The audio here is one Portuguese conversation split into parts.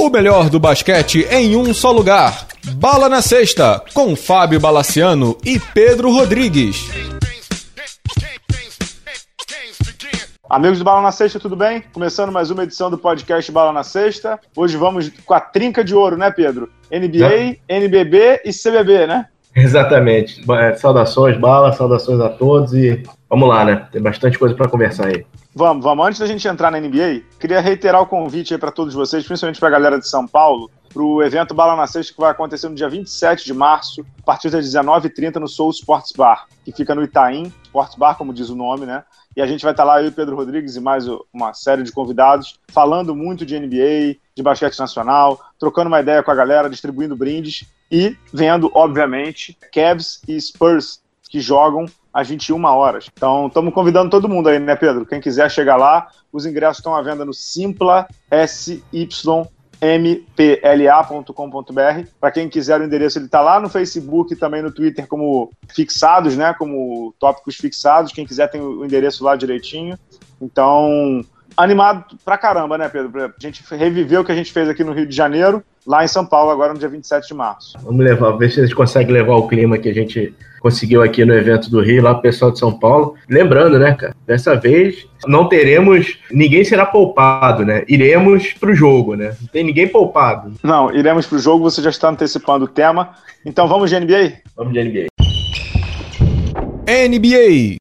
O melhor do basquete em um só lugar. Bala na Sexta, com Fábio Balaciano e Pedro Rodrigues. Amigos do Bala na Sexta, tudo bem? Começando mais uma edição do podcast Bala na Sexta. Hoje vamos com a trinca de ouro, né, Pedro? NBA, é. NBB e CBB, né? Exatamente. É, saudações, Bala, saudações a todos e vamos lá, né? Tem bastante coisa para conversar aí. Vamos, vamos. Antes da gente entrar na NBA, queria reiterar o convite para todos vocês, principalmente para a galera de São Paulo, para o evento Bala na Sexta, que vai acontecer no dia 27 de março, a partir das 19h30, no Soul Sports Bar, que fica no Itaim, Sports Bar, como diz o nome, né? E a gente vai estar lá, eu e Pedro Rodrigues e mais uma série de convidados, falando muito de NBA, de basquete nacional, trocando uma ideia com a galera, distribuindo brindes e vendo, obviamente, Cavs e Spurs, que jogam às 21 horas. Então, estamos convidando todo mundo aí, né, Pedro? Quem quiser chegar lá, os ingressos estão à venda no Simpla mpla.com.br. Para quem quiser o endereço, ele está lá no Facebook e também no Twitter como fixados, né? Como tópicos fixados. Quem quiser tem o endereço lá direitinho. Então, animado pra caramba, né, Pedro? Pra gente reviver o que a gente fez aqui no Rio de Janeiro, lá em São Paulo, agora no dia 27 de março. Vamos levar, ver se a gente consegue levar o clima que a gente conseguiu aqui no evento do Rio, lá pro pessoal de São Paulo. Lembrando, né, cara, dessa vez não teremos, ninguém será poupado, né? Iremos pro jogo, né? Não tem ninguém poupado. Não, iremos pro jogo, você já está antecipando o tema. Então vamos de NBA? Vamos de NBA. NBA.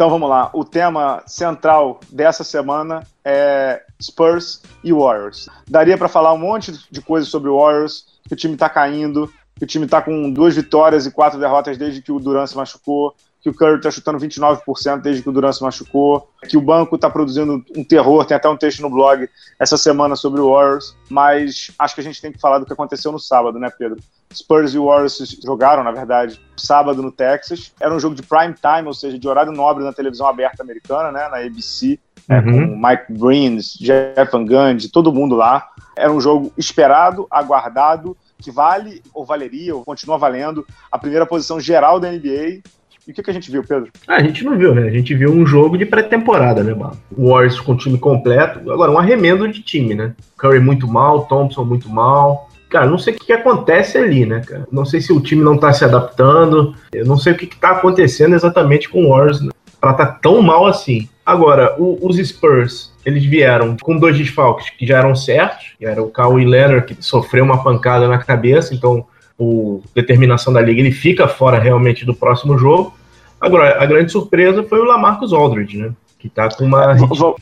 Então vamos lá. O tema central dessa semana é Spurs e Warriors. Daria para falar um monte de coisas sobre o Warriors, que o time está caindo, que o time está com duas vitórias e quatro derrotas desde que o Durant se machucou, que o Curry está chutando 29% desde que o Durant se machucou, que o banco está produzindo um terror, tem até um texto no blog essa semana sobre o Warriors, mas acho que a gente tem que falar do que aconteceu no sábado, né, Pedro? Spurs e Warriors jogaram, na verdade, sábado no Texas. Era um jogo de prime time, ou seja, de horário nobre na televisão aberta americana, né, na ABC, né, uhum. com Mike Breen, Jeff Van Gundy, todo mundo lá. Era um jogo esperado, aguardado, que vale ou valeria, ou continua valendo, a primeira posição geral da NBA. E o que, que a gente viu, Pedro? Ah, a gente não viu, né? A gente viu um jogo de pré-temporada, né, mano? O Warriors com o time completo. Agora, um arremendo de time, né? Curry muito mal, Thompson muito mal. Cara, não sei o que, que, acontece ali, né, cara? Não sei se o time não tá se adaptando. Eu não sei o que, que tá acontecendo exatamente com o Warriors né? pra tá tão mal assim. Agora, o, os Spurs, eles vieram com dois desfalques que já eram certos. Que era o Kawhi Leonard, que sofreu uma pancada na cabeça, então, por determinação da liga, ele fica fora realmente do próximo jogo. Agora, a grande surpresa foi o Lamarcus Aldridge, né? que está com uma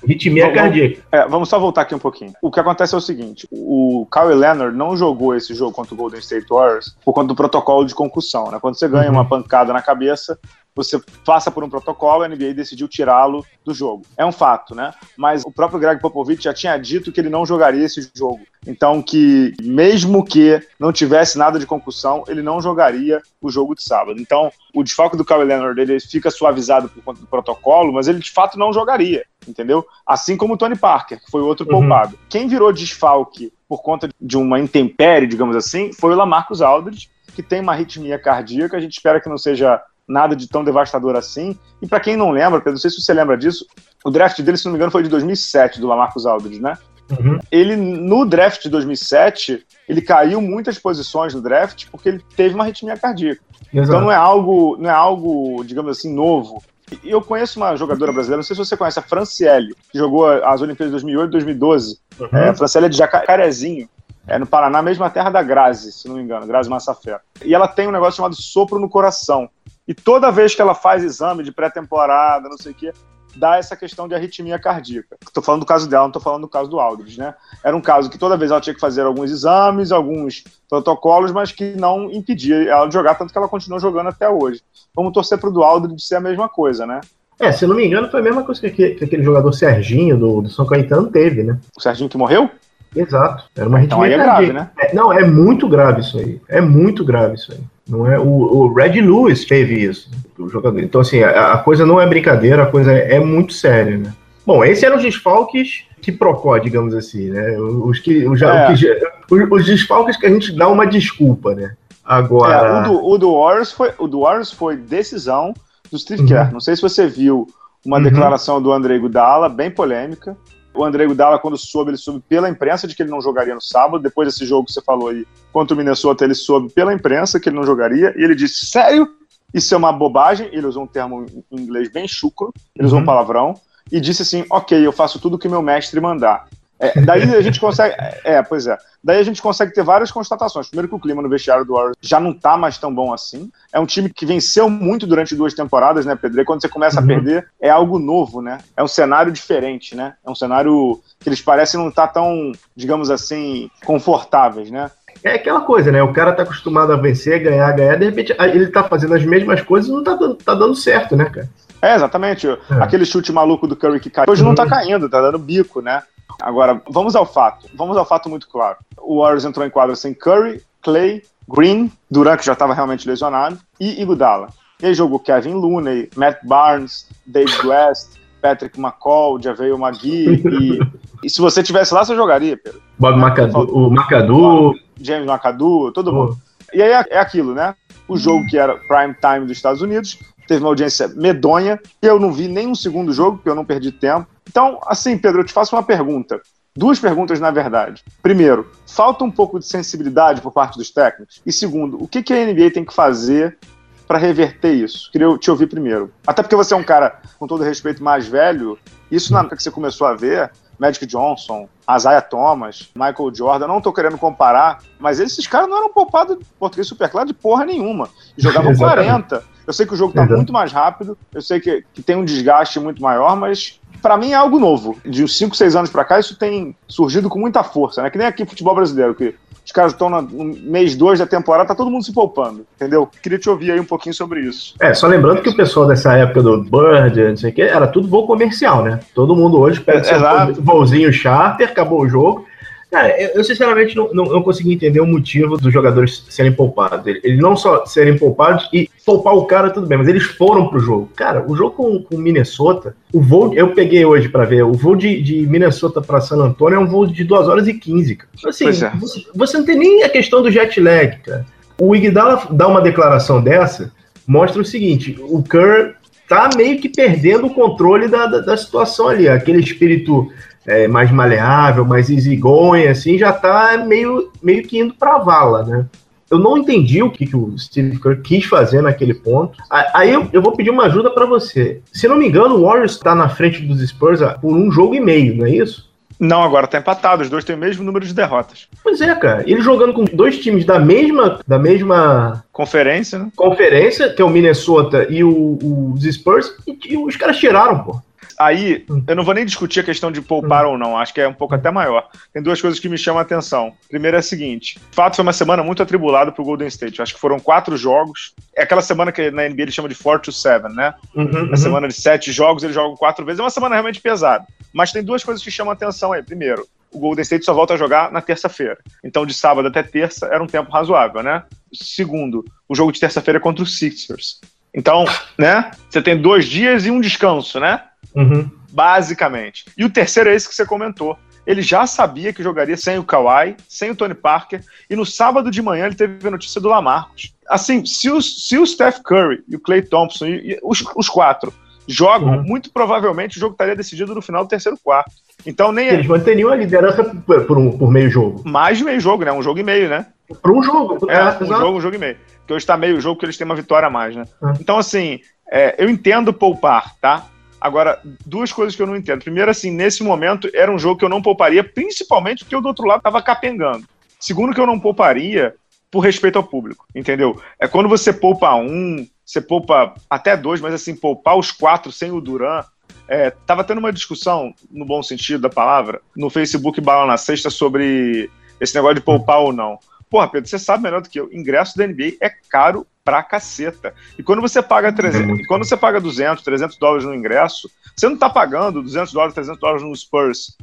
ritmia cardíaca. É, vamos só voltar aqui um pouquinho. O que acontece é o seguinte: o Kawhi Leonard não jogou esse jogo contra o Golden State Warriors por conta do protocolo de concussão. Né? Quando você ganha uhum. uma pancada na cabeça, você passa por um protocolo, a NBA decidiu tirá-lo do jogo. É um fato, né? Mas o próprio Greg Popovich já tinha dito que ele não jogaria esse jogo. Então, que mesmo que não tivesse nada de concussão, ele não jogaria o jogo de sábado. Então, o desfalque do Kawhi Leonard ele fica suavizado por conta do protocolo, mas ele de fato não jogaria, entendeu? Assim como o Tony Parker, que foi outro uhum. poupado. Quem virou desfalque por conta de uma intempérie, digamos assim, foi o Lamarcus Aldridge, que tem uma arritmia cardíaca. A gente espera que não seja nada de tão devastador assim. E para quem não lembra, Pedro, não sei se você lembra disso, o draft dele, se não me engano, foi de 2007, do Lamarcus Aldridge, né? Uhum. Ele, no draft de 2007, ele caiu muitas posições no draft porque ele teve uma arritmia cardíaca. Exato. Então não é algo, não é algo, digamos assim, novo. E eu conheço uma jogadora brasileira, não sei se você conhece, a Franciele, que jogou as Olimpíadas de 2008 e 2012. Uhum. É, a Franciele é de Jacarezinho. É no Paraná, mesma terra da Grazi, se não me engano, Grazi Massafé. E ela tem um negócio chamado sopro no coração. E toda vez que ela faz exame de pré-temporada, não sei o quê, dá essa questão de arritmia cardíaca. Estou falando do caso dela, não estou falando do caso do Aldridge, né? Era um caso que toda vez ela tinha que fazer alguns exames, alguns protocolos, mas que não impedia ela de jogar, tanto que ela continua jogando até hoje. Vamos torcer para o do Aldridge ser a mesma coisa, né? É, se não me engano, foi a mesma coisa que, que aquele jogador Serginho do, do São Caetano teve, né? O Serginho que morreu? Exato. Era uma arritmia então, aí é grave, né? É, não, é muito grave isso aí. É muito grave isso aí. Não é o, o Red Lewis teve isso, o jogador. Então assim, a, a, coisa não é brincadeira, a coisa é, é muito séria, né? Bom, esses eram os desfalques que procó, digamos assim, né? Os que, os, é. que, os, os desfalques que a gente dá uma desculpa, né? Agora. É, o, do, o, do Warriors foi, o do Warriors foi decisão do Steve uhum. Kerr. Não sei se você viu uma uhum. declaração do André Gudala, bem polêmica. O André Gudala, quando soube, ele soube pela imprensa de que ele não jogaria no sábado. Depois desse jogo que você falou aí, contra o Minnesota, ele soube pela imprensa que ele não jogaria. E ele disse: Sério? Isso é uma bobagem. Ele usou um termo em inglês bem chucro, ele usou um uhum. palavrão. E disse assim: Ok, eu faço tudo o que meu mestre mandar. É, daí a gente consegue. É, pois é. Daí a gente consegue ter várias constatações. Primeiro, que o clima no vestiário do Warriors já não tá mais tão bom assim. É um time que venceu muito durante duas temporadas, né, Pedro? E quando você começa uhum. a perder, é algo novo, né? É um cenário diferente, né? É um cenário que eles parecem não estar tá tão, digamos assim, confortáveis, né? É aquela coisa, né? O cara tá acostumado a vencer, ganhar, ganhar, de repente ele tá fazendo as mesmas coisas e não tá dando, tá dando certo, né, cara? É, exatamente. É. Aquele chute maluco do Curry que cai. Hoje não tá uhum. caindo, tá dando bico, né? Agora, vamos ao fato. Vamos ao fato muito claro. O Warriors entrou em quadra sem Curry, Clay, Green, Durant, que já estava realmente lesionado, e Iguodala. E aí jogou Kevin Looney, Matt Barnes, Dave West, Patrick McCall, Javeio Magui, e, e se você tivesse lá, você jogaria, Pedro. Bob Macadu, o Macadu. James Macadu, todo mundo. E aí é, é aquilo, né? O jogo que era prime time dos Estados Unidos, teve uma audiência medonha, e eu não vi nem um segundo jogo, porque eu não perdi tempo. Então, assim, Pedro, eu te faço uma pergunta. Duas perguntas, na verdade. Primeiro, falta um pouco de sensibilidade por parte dos técnicos? E segundo, o que, que a NBA tem que fazer para reverter isso? Queria te ouvir primeiro. Até porque você é um cara, com todo respeito, mais velho. Isso na época que você começou a ver, Magic Johnson, Isaiah Thomas, Michael Jordan, não tô querendo comparar, mas esses caras não eram poupados português super claro de porra nenhuma. Jogavam 40. Eu sei que o jogo tá muito mais rápido, eu sei que, que tem um desgaste muito maior, mas para mim é algo novo. De uns 5, 6 anos para cá, isso tem surgido com muita força, né? Que nem aqui futebol brasileiro, que os caras estão no mês 2 da temporada, tá todo mundo se poupando, entendeu? Queria te ouvir aí um pouquinho sobre isso. É, só lembrando que o pessoal dessa época do Bird, não sei o que, era tudo voo comercial, né? Todo mundo hoje pega é, seu voozinho charter, acabou o jogo, Cara, eu, eu sinceramente não, não, não, consegui entender o motivo dos jogadores serem poupados. Eles não só serem poupados e poupar o cara, tudo bem, mas eles foram pro jogo. Cara, o jogo com, com Minnesota, o voo, eu peguei hoje para ver, o voo de, de Minnesota para San Antonio é um voo de 2 horas e 15, cara. Assim, é. você, você, não tem nem a questão do jet lag, cara. O Iguodala dá uma declaração dessa, mostra o seguinte, o Kerr tá meio que perdendo o controle da, da, da situação ali, aquele espírito é, mais maleável, mais easygoing, assim, já tá meio, meio que indo pra vala, né? Eu não entendi o que, que o Steve Kerr quis fazer naquele ponto. Aí eu, eu vou pedir uma ajuda para você. Se não me engano, o Warriors está na frente dos Spurs por um jogo e meio, não é isso? Não, agora tá empatado. Os dois têm o mesmo número de derrotas. Pois é, cara. Ele jogando com dois times da mesma, da mesma conferência, né? Conferência, que é o Minnesota e o, os Spurs, e, e os caras tiraram, pô aí hum. eu não vou nem discutir a questão de poupar hum. ou não, acho que é um pouco até maior. Tem duas coisas que me chamam a atenção. Primeiro é a seguinte: o fato foi uma semana muito atribulada pro Golden State. acho que foram quatro jogos. É aquela semana que na NBA ele chama de 4 to 7, né? Uhum, uhum. semana de sete jogos, eles jogam quatro vezes. É uma semana realmente pesada. Mas tem duas coisas que chamam a atenção aí. Primeiro, o Golden State só volta a jogar na terça-feira. Então, de sábado até terça era um tempo razoável, né? Segundo, o jogo de terça-feira é contra os Sixers. Então, né? Você tem dois dias e um descanso, né? Uhum. Basicamente. E o terceiro é esse que você comentou. Ele já sabia que jogaria sem o Kawhi, sem o Tony Parker, e no sábado de manhã ele teve a notícia do Lamarcus. Assim, se o, se o Steph Curry e o Clay Thompson, e, e os, os quatro, jogam, uhum. muito provavelmente o jogo estaria decidido no final do terceiro quarto. Então nem Eles manteriam a liderança por, por, um, por meio jogo. Mais de meio jogo, né? Um jogo e meio, né? Por um jogo. É, um jogo, um jogo e meio. Porque hoje está meio jogo que eles têm uma vitória a mais, né? Uhum. Então, assim, é, eu entendo poupar, tá? Agora, duas coisas que eu não entendo. Primeiro, assim, nesse momento era um jogo que eu não pouparia, principalmente porque o do outro lado estava capengando. Segundo, que eu não pouparia por respeito ao público, entendeu? É quando você poupa um, você poupa até dois, mas assim, poupar os quatro sem o Duran. É, tava tendo uma discussão, no bom sentido da palavra, no Facebook Bala na Sexta sobre esse negócio de poupar ou não. Porra, Pedro, você sabe melhor do que eu. Ingresso da NBA é caro pra caceta. E quando você paga 300, é quando você paga 200, 300 dólares no ingresso, você não tá pagando 200 dólares, 300 dólares no Spurs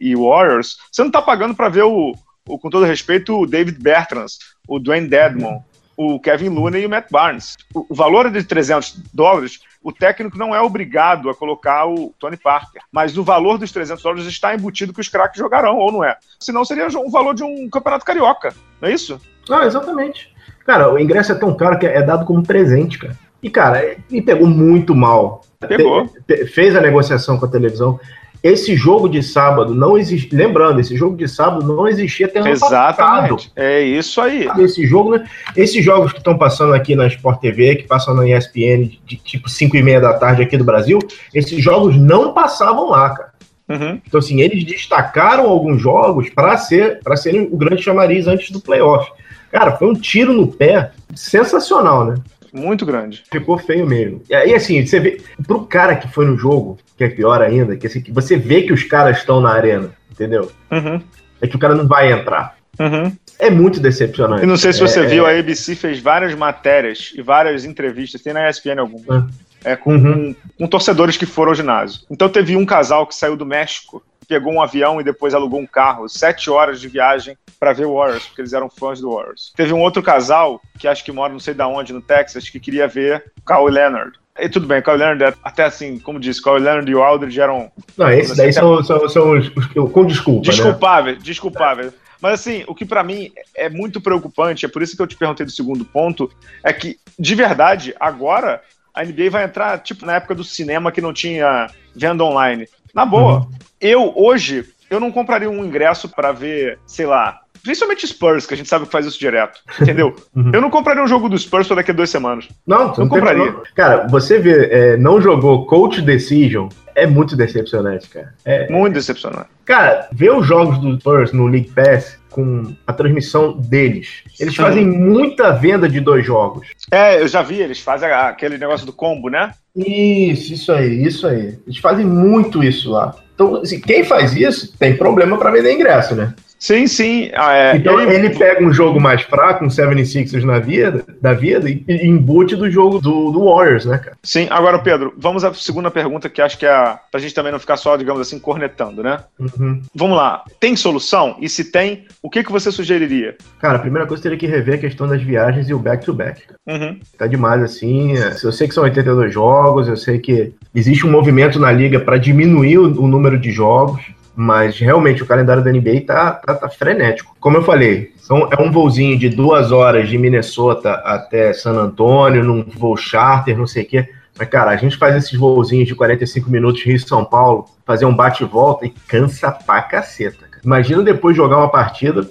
e Warriors, você não tá pagando para ver o, o, com todo respeito, o David Bertrands, o Dwayne Dedmon, o Kevin Looney e o Matt Barnes. O, o valor é de 300 dólares, o técnico não é obrigado a colocar o Tony Parker, mas o valor dos 300 dólares está embutido que os craques jogarão, ou não é? Senão seria o valor de um campeonato carioca, não é isso? Ah, exatamente. Cara, o ingresso é tão caro que é dado como presente, cara. E, cara, ele pegou muito mal. Pegou. Te, te, fez a negociação com a televisão. Esse jogo de sábado não existe. Lembrando, esse jogo de sábado não existia até ano Exatamente. Passado. É isso aí. Esse jogo, né? Esses jogos que estão passando aqui na Sport TV, que passam na ESPN de, tipo 5 e meia da tarde aqui do Brasil, esses jogos não passavam lá, cara. Uhum. Então, assim, eles destacaram alguns jogos para ser, para serem o grande chamariz antes do playoff. Cara, foi um tiro no pé sensacional, né? Muito grande. Ficou feio mesmo. E aí, assim, você vê, pro cara que foi no jogo, que é pior ainda, que, assim, você vê que os caras estão na arena, entendeu? Uhum. É que o cara não vai entrar. Uhum. É muito decepcionante. E não sei se você é, viu, é... a ABC fez várias matérias e várias entrevistas, tem na ESPN algumas. É, com, uhum. com, com, torcedores que foram ao ginásio. Então teve um casal que saiu do México, pegou um avião e depois alugou um carro, sete horas de viagem para ver o Warriors, porque eles eram fãs do Warriors. Teve um outro casal, que acho que mora não sei da onde, no Texas, que queria ver Kawhi Leonard. E tudo bem, o Kawhi Leonard, é até assim, como disse, Kawhi Leonard e o Aldridge eram... Não, esses daí são, são, são os, os, com desculpa, Desculpável, né? desculpável. Mas assim, o que para mim é muito preocupante, é por isso que eu te perguntei do segundo ponto, é que, de verdade, agora a NBA vai entrar, tipo, na época do cinema que não tinha venda online. Na boa, uhum. eu hoje, eu não compraria um ingresso para ver, sei lá, Principalmente Spurs, que a gente sabe que faz isso direto. Entendeu? Uhum. Eu não compraria um jogo do Spurs só daqui a duas semanas. Não, não, não compraria. Cara, você vê, é, não jogou Coach Decision, é muito decepcionante, cara. É, muito decepcionante. Cara, ver os jogos do Spurs no League Pass com a transmissão deles. Eles Sim. fazem muita venda de dois jogos. É, eu já vi, eles fazem aquele negócio do combo, né? Isso, isso aí, isso aí. Eles fazem muito isso lá. Então, assim, quem faz isso tem problema para vender ingresso, né? Sim, sim. Ah, é, então ele... ele... pega um jogo mais fraco, um 76ers na vida, da vida, e, embute do jogo do, do, Warriors, né, cara? Sim, agora, Pedro, vamos à segunda pergunta, que acho que é a, pra gente também não ficar só, digamos assim, cornetando, né? Uhum. Vamos lá. Tem solução? E se tem, o que, que você sugeriria? Cara, a primeira coisa teria que rever a questão das viagens e o back-to-back. -back. Uhum. Tá demais assim. Eu sei que são 82 jogos, eu sei que existe um movimento na liga para diminuir o, o número de jogos. Mas realmente o calendário da NBA tá, tá, tá frenético. Como eu falei, são, é um voozinho de duas horas de Minnesota até San Antônio, num voo charter, não sei o quê. Mas, cara, a gente faz esses voozinhos de 45 minutos Rio-São Paulo, fazer um bate-volta e cansa pra caceta. Cara. Imagina depois jogar uma partida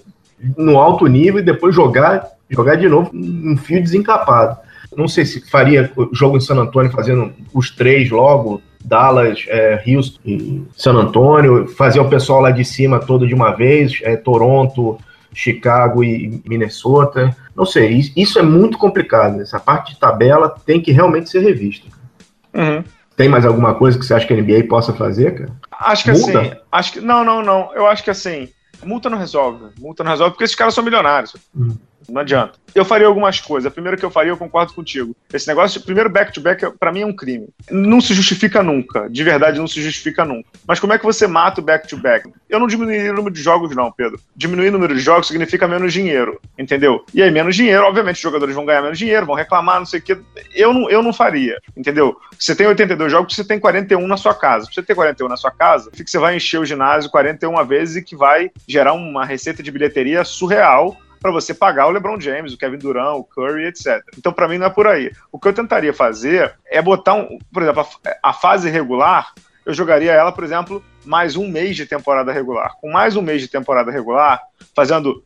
no alto nível e depois jogar, jogar de novo um fio desencapado. Não sei se faria jogo em San Antônio fazendo os três logo, Dallas, é, Houston e San Antônio, fazer o pessoal lá de cima todo de uma vez, é, Toronto, Chicago e Minnesota. Não sei, isso é muito complicado. Essa parte de tabela tem que realmente ser revista. Uhum. Tem mais alguma coisa que você acha que a NBA possa fazer, cara? Acho que multa? assim. Acho que, não, não, não. Eu acho que assim. Multa não resolve. Multa não resolve porque esses caras são milionários. Uhum. Não adianta. Eu faria algumas coisas. A primeira que eu faria, eu concordo contigo. Esse negócio, primeiro back-to-back, -back, para mim é um crime. Não se justifica nunca. De verdade, não se justifica nunca. Mas como é que você mata o back-to-back? -back? Eu não diminuiria o número de jogos, não, Pedro. Diminuir o número de jogos significa menos dinheiro, entendeu? E aí, menos dinheiro, obviamente, os jogadores vão ganhar menos dinheiro, vão reclamar, não sei o quê. Eu não, eu não faria, entendeu? Você tem 82 jogos, você tem 41 na sua casa. Pra você ter 41 na sua casa, que você vai encher o ginásio 41 vezes e que vai gerar uma receita de bilheteria surreal para você pagar o LeBron James, o Kevin Durant, o Curry, etc. Então, para mim, não é por aí. O que eu tentaria fazer é botar, um, por exemplo, a, a fase regular, eu jogaria ela, por exemplo, mais um mês de temporada regular. Com mais um mês de temporada regular, fazendo,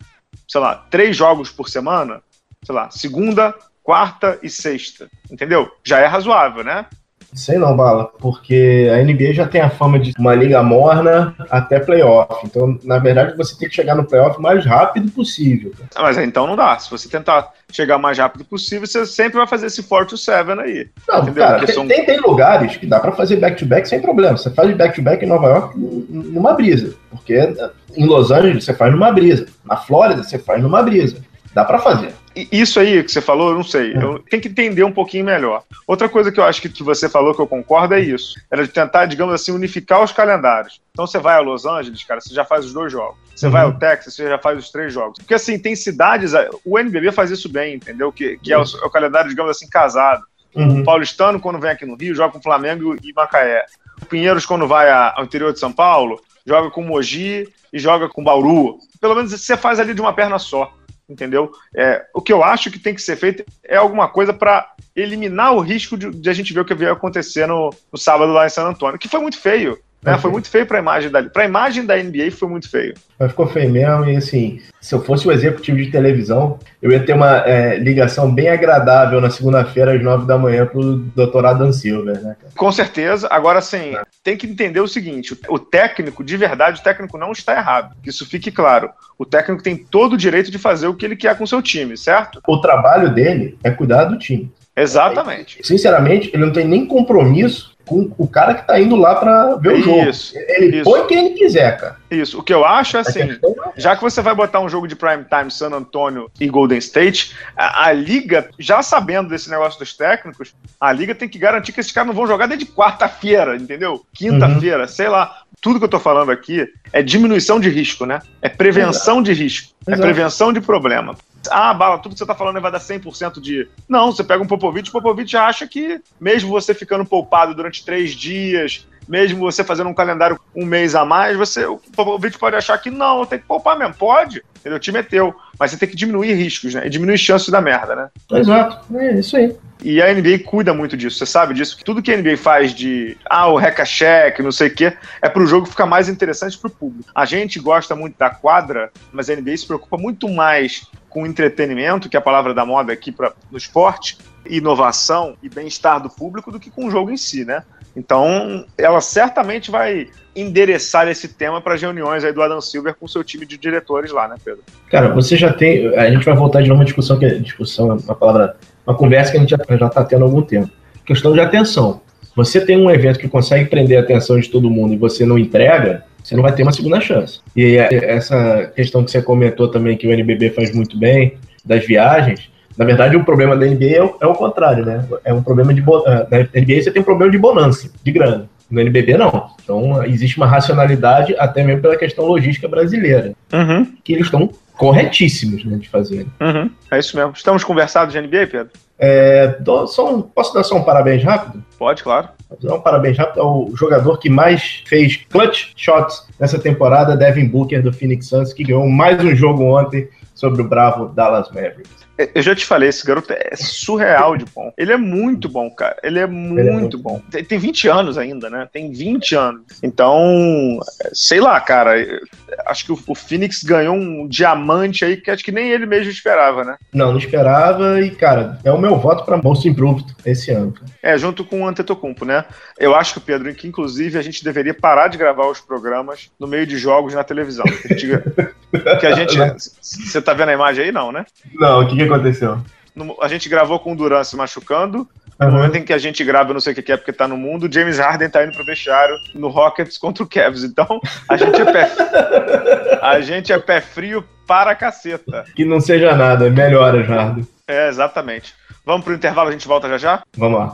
sei lá, três jogos por semana, sei lá, segunda, quarta e sexta, entendeu? Já é razoável, né? Sei não, Bala, porque a NBA já tem a fama de uma liga morna até playoff. Então, na verdade, você tem que chegar no playoff o mais rápido possível. Mas então não dá. Se você tentar chegar o mais rápido possível, você sempre vai fazer esse 4 to 7 aí. Não, entendeu? cara, tem, são... tem, tem, lugares que dá para fazer back-to-back -back sem problema. Você faz back-to-back -back em Nova York numa brisa. Porque em Los Angeles você faz numa brisa. Na Flórida você faz numa brisa. Dá para fazer. Isso aí que você falou, eu não sei. É. Eu tenho que entender um pouquinho melhor. Outra coisa que eu acho que, que você falou que eu concordo é isso. Era de tentar, digamos assim, unificar os calendários. Então você vai a Los Angeles, cara, você já faz os dois jogos. Você uhum. vai ao Texas, você já faz os três jogos. Porque assim, tem cidades. O NBB faz isso bem, entendeu? Que, que é, o, é o calendário, digamos assim, casado. Uhum. O Paulistano, quando vem aqui no Rio, joga com Flamengo e Macaé. O Pinheiros, quando vai ao interior de São Paulo, joga com Mogi e joga com Bauru. Pelo menos você faz ali de uma perna só entendeu? É, o que eu acho que tem que ser feito é alguma coisa para eliminar o risco de, de, a gente ver o que veio acontecer no, no, sábado lá em San Antônio, que foi muito feio. Né? Foi muito feio pra imagem da imagem da NBA foi muito feio. Mas ficou feio mesmo, e assim, se eu fosse o executivo de televisão, eu ia ter uma é, ligação bem agradável na segunda-feira, às nove da manhã, pro doutor Adam Silver, né, cara? Com certeza. Agora, é. Tem que entender o seguinte: o técnico, de verdade, o técnico não está errado. Que isso fique claro. O técnico tem todo o direito de fazer o que ele quer com o seu time, certo? O trabalho dele é cuidar do time. Exatamente. Sinceramente, ele não tem nem compromisso com o cara que tá indo lá para ver o jogo. Isso, ele isso. põe quem ele quiser, cara. Isso. O que eu acho é assim, é já que você vai botar um jogo de prime time San Antonio e Golden State, a, a, liga, já sabendo desse negócio dos técnicos, a liga tem que garantir que esses caras não vão jogar desde quarta-feira, entendeu? Quinta-feira, uhum. sei lá. Tudo que eu tô falando aqui é diminuição de risco, né? É prevenção Exato. de risco. É Exato. É prevenção de problema. Ah, Bala, tudo que você tá falando vai dar 100% de. Não, você pega um Popovich, o Popovich acha que, mesmo você ficando poupado durante três dias, mesmo você fazendo um calendário um mês a mais, você, o Popovich pode achar que não, tem que poupar mesmo. Pode, o time é teu. Mas você tem que diminuir riscos, né? E diminuir chances da merda, né? Exato, é isso aí. E a NBA cuida muito disso, você sabe disso, tudo que a NBA faz de, ah, o reca-check, não sei o quê, é pro jogo ficar mais interessante pro público. A gente gosta muito da quadra, mas a NBA se preocupa muito mais com entretenimento, que é a palavra da moda aqui pra, no esporte, inovação e bem-estar do público do que com o jogo em si, né? Então, ela certamente vai endereçar esse tema para as reuniões aí do Adam Silver com seu time de diretores lá, né, Pedro? Cara, você já tem. A gente vai voltar de uma discussão que é discussão, uma palavra uma conversa que a gente já está tendo há algum tempo. Questão de atenção. Você tem um evento que consegue prender a atenção de todo mundo e você não entrega, você não vai ter uma segunda chance. E essa questão que você comentou também, que o NBB faz muito bem, das viagens, na verdade, o problema da NBA é o, é o contrário, né? É um problema de. Ah, na NBA você tem um problema de bonança, de grana. No NBB, não. Então, existe uma racionalidade, até mesmo pela questão logística brasileira, uhum. que eles estão corretíssimos né, de fazer. Uhum. É isso mesmo. Estamos conversados de NBA, Pedro? É, um, posso dar só um parabéns rápido? Pode, claro. Vou dar um parabéns rápido ao jogador que mais fez clutch shots nessa temporada, Devin Booker, do Phoenix Suns, que ganhou mais um jogo ontem sobre o bravo Dallas Mavericks. Eu já te falei, esse garoto é surreal de bom. Ele é muito bom, cara. Ele é muito, Ele é muito bom. Tem, tem 20 anos ainda, né? Tem 20 anos. Então, sei lá, cara. Acho que o, Phoenix ganhou um diamante aí que acho que nem ele mesmo esperava, né? Não, não esperava. E, cara, é o meu voto para Most Improved esse ano. Cara. É, junto com o Antetokounmpo, né? Eu acho que, Pedro, que inclusive a gente deveria parar de gravar os programas no meio de jogos na televisão. Que a gente. que a gente você tá vendo a imagem aí, não, né? Não, o que, que aconteceu? No, a gente gravou com o Duran se machucando. No uhum. momento em que a gente grava, eu não sei o que é porque tá no mundo, James Harden tá indo pro vestiário no Rockets contra o Cavs. Então, a gente é pé, a gente é pé frio para a caceta. Que não seja nada, melhora, Harden. É, exatamente. Vamos pro intervalo, a gente volta já já? Vamos lá.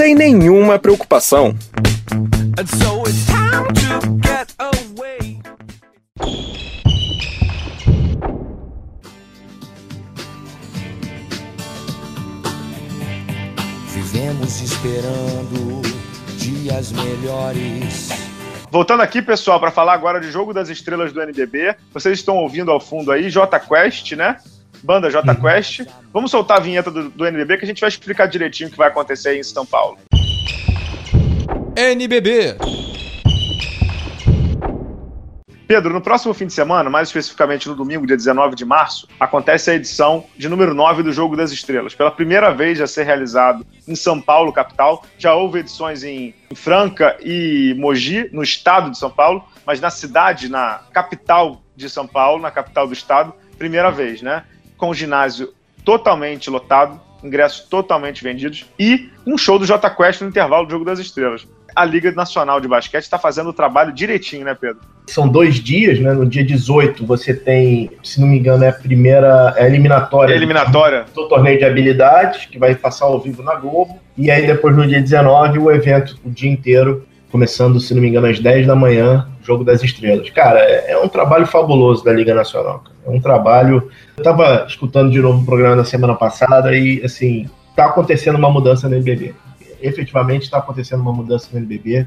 nenhuma preocupação. Vivemos esperando dias melhores. Voltando aqui, pessoal, para falar agora de Jogo das Estrelas do NBB. Vocês estão ouvindo ao fundo aí J Quest, né? Banda J uhum. Quest. Vamos soltar a vinheta do, do NBB que a gente vai explicar direitinho o que vai acontecer em São Paulo. NBB Pedro, no próximo fim de semana, mais especificamente no domingo, dia 19 de março, acontece a edição de número 9 do Jogo das Estrelas. Pela primeira vez a ser realizado em São Paulo, capital. Já houve edições em Franca e Mogi, no estado de São Paulo, mas na cidade, na capital de São Paulo, na capital do estado, primeira vez, né? Com o ginásio totalmente lotado, ingressos totalmente vendidos e um show do J Quest no intervalo do Jogo das Estrelas a Liga Nacional de Basquete está fazendo o trabalho direitinho, né, Pedro? São dois dias, né? No dia 18 você tem, se não me engano, é a primeira é a eliminatória. É eliminatória. Do, do torneio de habilidades, que vai passar ao vivo na Globo. E aí depois no dia 19 o evento o dia inteiro, começando, se não me engano, às 10 da manhã, Jogo das Estrelas. Cara, é, é um trabalho fabuloso da Liga Nacional. Cara. É um trabalho. Eu estava escutando de novo o programa da semana passada e, assim, tá acontecendo uma mudança no NBB efetivamente está acontecendo uma mudança no NBB,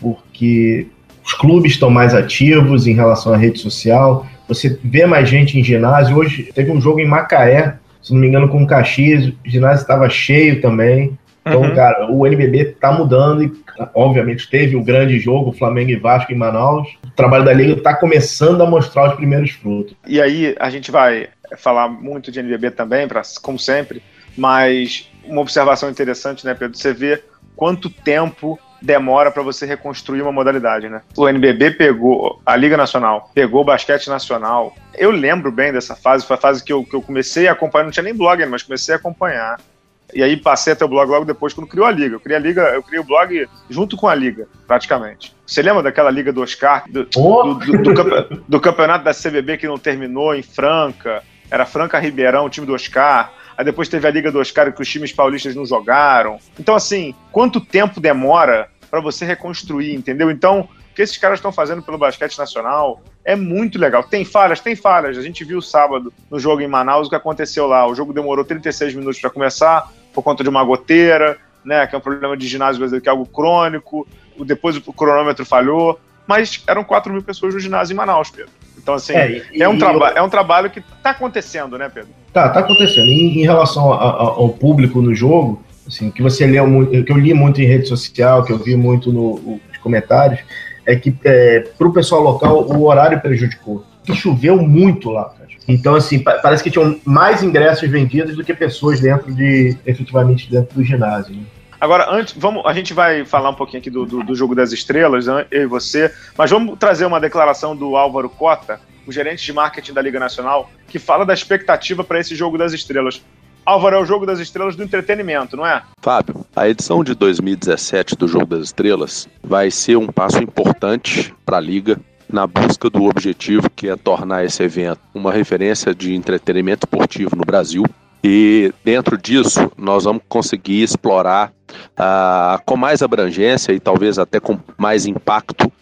porque os clubes estão mais ativos em relação à rede social, você vê mais gente em ginásio. Hoje teve um jogo em Macaé, se não me engano, com o Caxias, o ginásio estava cheio também. Então, uhum. cara, o NBB está mudando e, obviamente, teve o um grande jogo, Flamengo e Vasco em Manaus. O trabalho da Liga está começando a mostrar os primeiros frutos. E aí, a gente vai falar muito de NBB também, pra, como sempre, mas uma observação interessante, né, Pedro? Você vê quanto tempo demora para você reconstruir uma modalidade, né? O NBB pegou, a Liga Nacional pegou o basquete nacional. Eu lembro bem dessa fase, foi a fase que eu, que eu comecei a acompanhar, não tinha nem blog, mas comecei a acompanhar. E aí passei até o blog logo depois, quando criou a Liga. Eu criei a Liga, eu criei o blog junto com a Liga, praticamente. Você lembra daquela Liga do Oscar, do, oh. do, do, do, do campeonato da CBB que não terminou em Franca? Era Franca Ribeirão, o time do Oscar Aí depois teve a Liga do Oscar que os times paulistas não jogaram. Então, assim, quanto tempo demora para você reconstruir, entendeu? Então, o que esses caras estão fazendo pelo basquete nacional é muito legal. Tem falhas? Tem falhas. A gente viu sábado no jogo em Manaus o que aconteceu lá. O jogo demorou 36 minutos para começar por conta de uma goteira, né? Que é um problema de ginásio brasileiro, que é algo crônico. Depois o cronômetro falhou. Mas eram 4 mil pessoas no ginásio em Manaus, Pedro. Então, assim, é, e, é, um eu... é um trabalho que está acontecendo, né, Pedro? Tá, tá acontecendo. Em, em relação a, a, ao público no jogo, assim, que você leu muito, que eu li muito em rede social, que eu vi muito nos comentários, é que é, para o pessoal local o horário prejudicou. Que choveu muito lá, cara. Então, assim, parece que tinham mais ingressos vendidos do que pessoas dentro de, efetivamente, dentro do ginásio. Né? Agora, antes, vamos, a gente vai falar um pouquinho aqui do, do, do, Jogo das Estrelas, né, eu e você, mas vamos trazer uma declaração do Álvaro Cota, o gerente de marketing da Liga Nacional, que fala da expectativa para esse Jogo das Estrelas. Álvaro, é o Jogo das Estrelas do entretenimento, não é? Fábio, a edição de 2017 do Jogo das Estrelas vai ser um passo importante para a Liga na busca do objetivo que é tornar esse evento uma referência de entretenimento esportivo no Brasil e dentro disso, nós vamos conseguir explorar uh, com mais abrangência e talvez até com mais impacto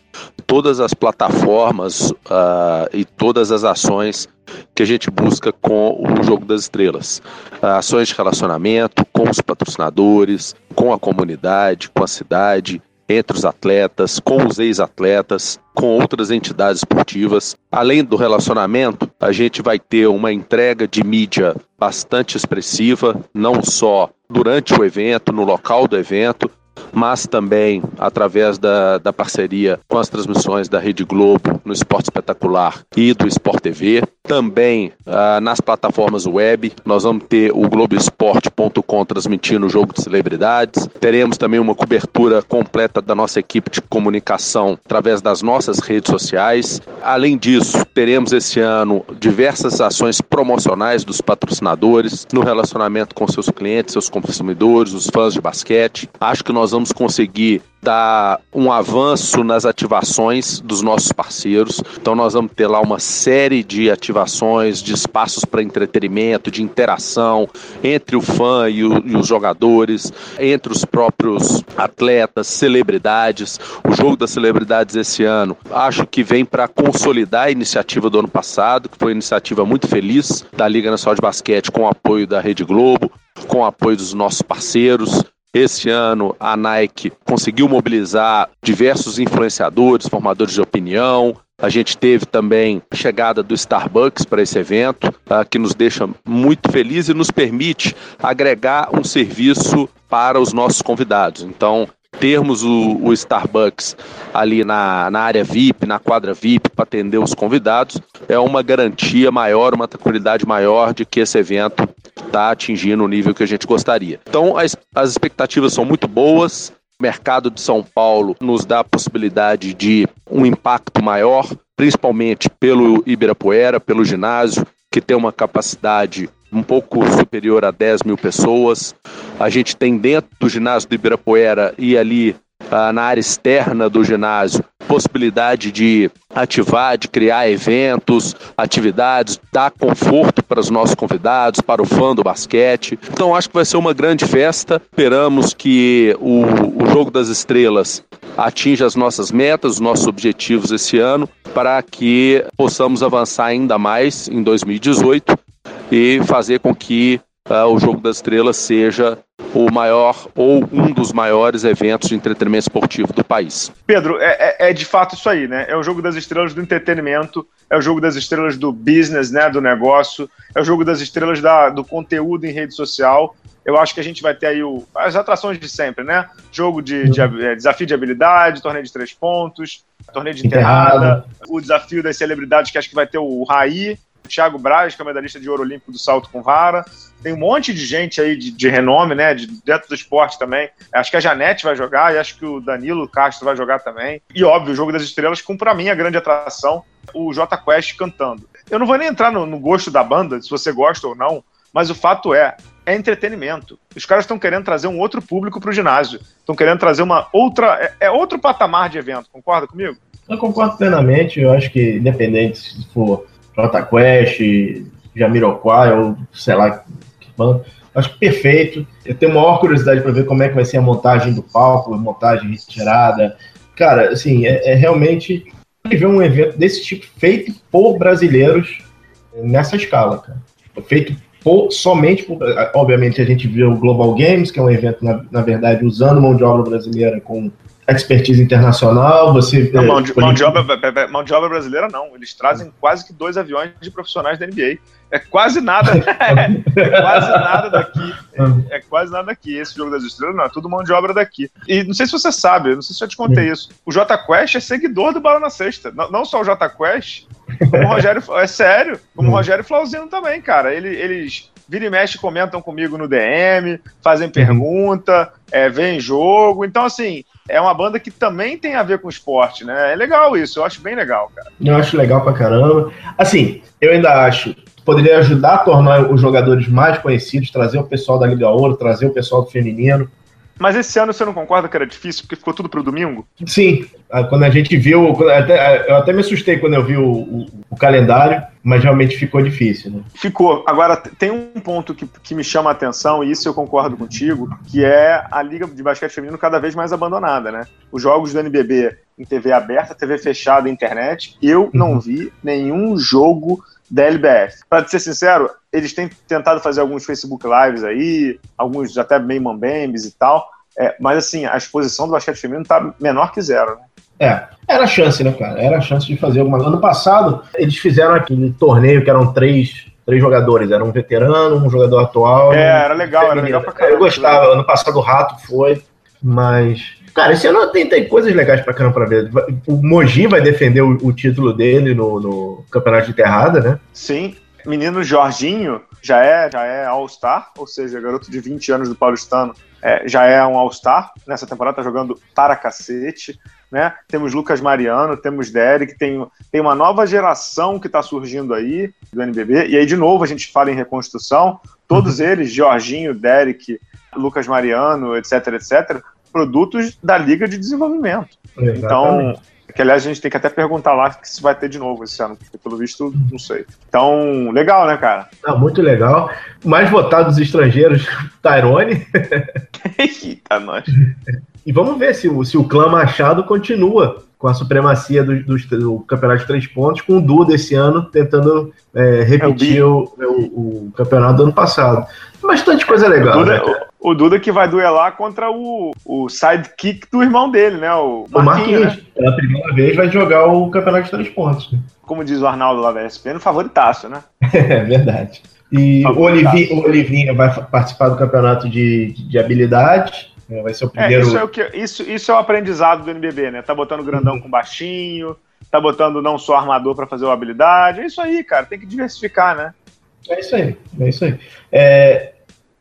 todas as plataformas uh, e todas as ações que a gente busca com o Jogo das Estrelas. Uh, ações de relacionamento com os patrocinadores, com a comunidade, com a cidade, entre os atletas, com os ex-atletas, com outras entidades esportivas. Além do relacionamento, a gente vai ter uma entrega de mídia bastante expressiva, não só durante o evento, no local do evento, mas também através da, da parceria com as transmissões da Rede Globo no Esporte Espetacular e do Sport TV. Também ah, nas plataformas web, nós vamos ter o Globoesporte.com transmitindo o jogo de celebridades. Teremos também uma cobertura completa da nossa equipe de comunicação através das nossas redes sociais. Além disso, teremos esse ano diversas ações promocionais dos patrocinadores no relacionamento com seus clientes, seus consumidores, os fãs de basquete. Acho que nós vamos conseguir dar um avanço nas ativações dos nossos parceiros. Então nós vamos ter lá uma série de ativações, de espaços para entretenimento, de interação entre o fã e, o, e, os jogadores, entre os próprios atletas, celebridades. O jogo das celebridades esse ano, acho que vem para consolidar a iniciativa do ano passado, que foi uma iniciativa muito feliz da Liga Nacional de Basquete com o apoio da Rede Globo, com o apoio dos nossos parceiros. Esse ano, a Nike conseguiu mobilizar diversos influenciadores, formadores de opinião. A gente teve também a chegada do Starbucks para esse evento, uh, que nos deixa muito felizes e nos permite agregar um serviço para os nossos convidados. Então, termos o, o Starbucks ali na, na área VIP, na quadra VIP, para atender os convidados, é uma garantia maior, uma tranquilidade maior de que esse evento está atingindo o nível que a gente gostaria. Então, as, as expectativas são muito boas. O mercado de São Paulo nos dá a possibilidade de um impacto maior, principalmente pelo Ibirapuera, pelo ginásio, que tem uma capacidade um pouco superior a 10 mil pessoas. A gente tem dentro do ginásio do Ibirapuera e ali ah, na área externa do ginásio possibilidade de ativar, de criar eventos, atividades, dar conforto para os nossos convidados, para o fã do basquete. Então acho que vai ser uma grande festa. Esperamos que o, o Jogo das Estrelas atinja as nossas metas, os nossos objetivos esse ano, para que possamos avançar ainda mais em 2018 e fazer com que uh, o Jogo das Estrelas seja o maior ou um dos maiores eventos de entretenimento esportivo do país. Pedro, é, é, é, de fato isso aí, né? É o jogo das estrelas do entretenimento, é o jogo das estrelas do business, né? Do negócio, é o jogo das estrelas da, do conteúdo em rede social. Eu acho que a gente vai ter aí o, as atrações de sempre, né? Jogo de, de é, desafio de habilidade, torneio de três pontos, torneio de enterrada, o desafio das celebridades, que acho que vai ter o Raí, Thiago Braz, que é medalhista de ouro olímpico do salto com vara. Tem um monte de gente aí de, de renome, né? De, dentro do esporte também. Acho que a Janete vai jogar e acho que o Danilo Castro vai jogar também. E óbvio, o Jogo das Estrelas, com para mim a grande atração, o J Quest cantando. Eu não vou nem entrar no, no gosto da banda, se você gosta ou não, mas o fato é, é entretenimento. Os caras estão querendo trazer um outro público para o ginásio. Estão querendo trazer uma outra. É, é, outro patamar de evento, concorda comigo? Eu concordo plenamente. Eu acho que, independente se for Jota Quest, Jamiroquai, ou sei lá que banda. Acho perfeito. Eu tenho maior curiosidade para ver como é que vai ser a montagem do palco, a montagem retirada. Cara, assim, é, é realmente ver um evento desse tipo feito por brasileiros nessa escala, cara. Feito por, somente por. Obviamente, a gente viu o Global Games, que é um evento, na, na verdade, usando mão de obra brasileira com expertise internacional, você... Não, mão, de, mão, de obra, mão de obra brasileira não, eles trazem quase que dois aviões de profissionais da NBA. É quase nada, é quase nada daqui, é, é, quase nada daqui. Esse jogo das estrelas não, é tudo mão de obra daqui. E não sei se você sabe, não sei se eu te contei isso, o J Quest é seguidor do Bala na Sexta, não, não só o J Quest, como o Rogério, é sério, como o Rogério Flauzino também, cara, Ele, eles vira e mexe comentam comigo no DM, fazem pergunta, é, vem jogo, então assim, é uma banda que também tem a ver com esporte, né? É legal isso, eu acho bem legal, cara. Eu acho legal pra caramba. Assim, eu ainda acho poderia ajudar a tornar os jogadores mais conhecidos, trazer o pessoal da Liga Ouro, trazer o pessoal do feminino. Mas esse ano você não concorda que era difícil, porque ficou tudo pro domingo? Sim. Ah, quando a gente viu. Até, eu até me assustei quando eu vi o, o, o calendário, mas realmente ficou difícil. Né? Ficou. Agora, tem um ponto que, que me chama a atenção, e isso eu concordo contigo, que é a Liga de Basquete Feminino cada vez mais abandonada, né? Os jogos do NBB em TV aberta, TV fechada, internet, eu não uhum. vi nenhum jogo da LBF. Para ser sincero, eles têm tentado fazer alguns Facebook Lives aí, alguns até meio mambembes e tal, é, mas assim, a exposição do basquete feminino tá menor que zero, né? É, era a chance, né, cara? Era a chance de fazer alguma. Ano passado, eles fizeram aquele torneio que eram três, três jogadores. Era um veterano, um jogador atual. É, era legal, era legal pra caramba. Eu gostava. Ano passado o Rato foi, mas. Cara, esse ano tem, tem coisas legais pra caramba pra ver. O Mogi vai defender o, o título dele no, no Campeonato de Terrada, né? Sim. Menino Jorginho já é, já é All-Star, ou seja, garoto de 20 anos do Paulistano, é, já é um All-Star. Nessa temporada tá jogando para cacete. Né? Temos Lucas Mariano, temos Derek, tem, tem uma nova geração que está surgindo aí do NBB. E aí, de novo, a gente fala em reconstrução. Todos uhum. eles, Jorginho, Derek, Lucas Mariano, etc, etc, produtos da Liga de Desenvolvimento. Exatamente. Então, que aliás a gente tem que até perguntar lá se vai ter de novo esse ano, porque pelo visto não sei. Então, legal, né, cara? Não, muito legal. Mais votado dos estrangeiros, Tyrone. Eita, nós. E vamos ver se o, se o clã Machado continua com a supremacia do, do, do, campeonato de três pontos, com o Du desse ano tentando é, repetir é o, o, o, campeonato do ano passado. Bastante coisa legal. O Duda, né, o, Duda que vai duelar contra o, o sidekick do irmão dele, né? O Marquinhos. O Marquinhos né? pela primeira vez, vai jogar o campeonato de três pontos. Né? Como diz o Arnaldo lá da ESPN, favoritaço, né? é verdade. E o Olivinho, o vai participar do campeonato de, de, de habilidade É, vai ser o primeiro. É, isso, é o que, isso, isso é o aprendizado do NBB, né? Tá botando grandão com baixinho, tá botando não só armador para fazer o habilidade. É isso aí, cara. Tem que diversificar, né? É isso aí. É isso aí. É,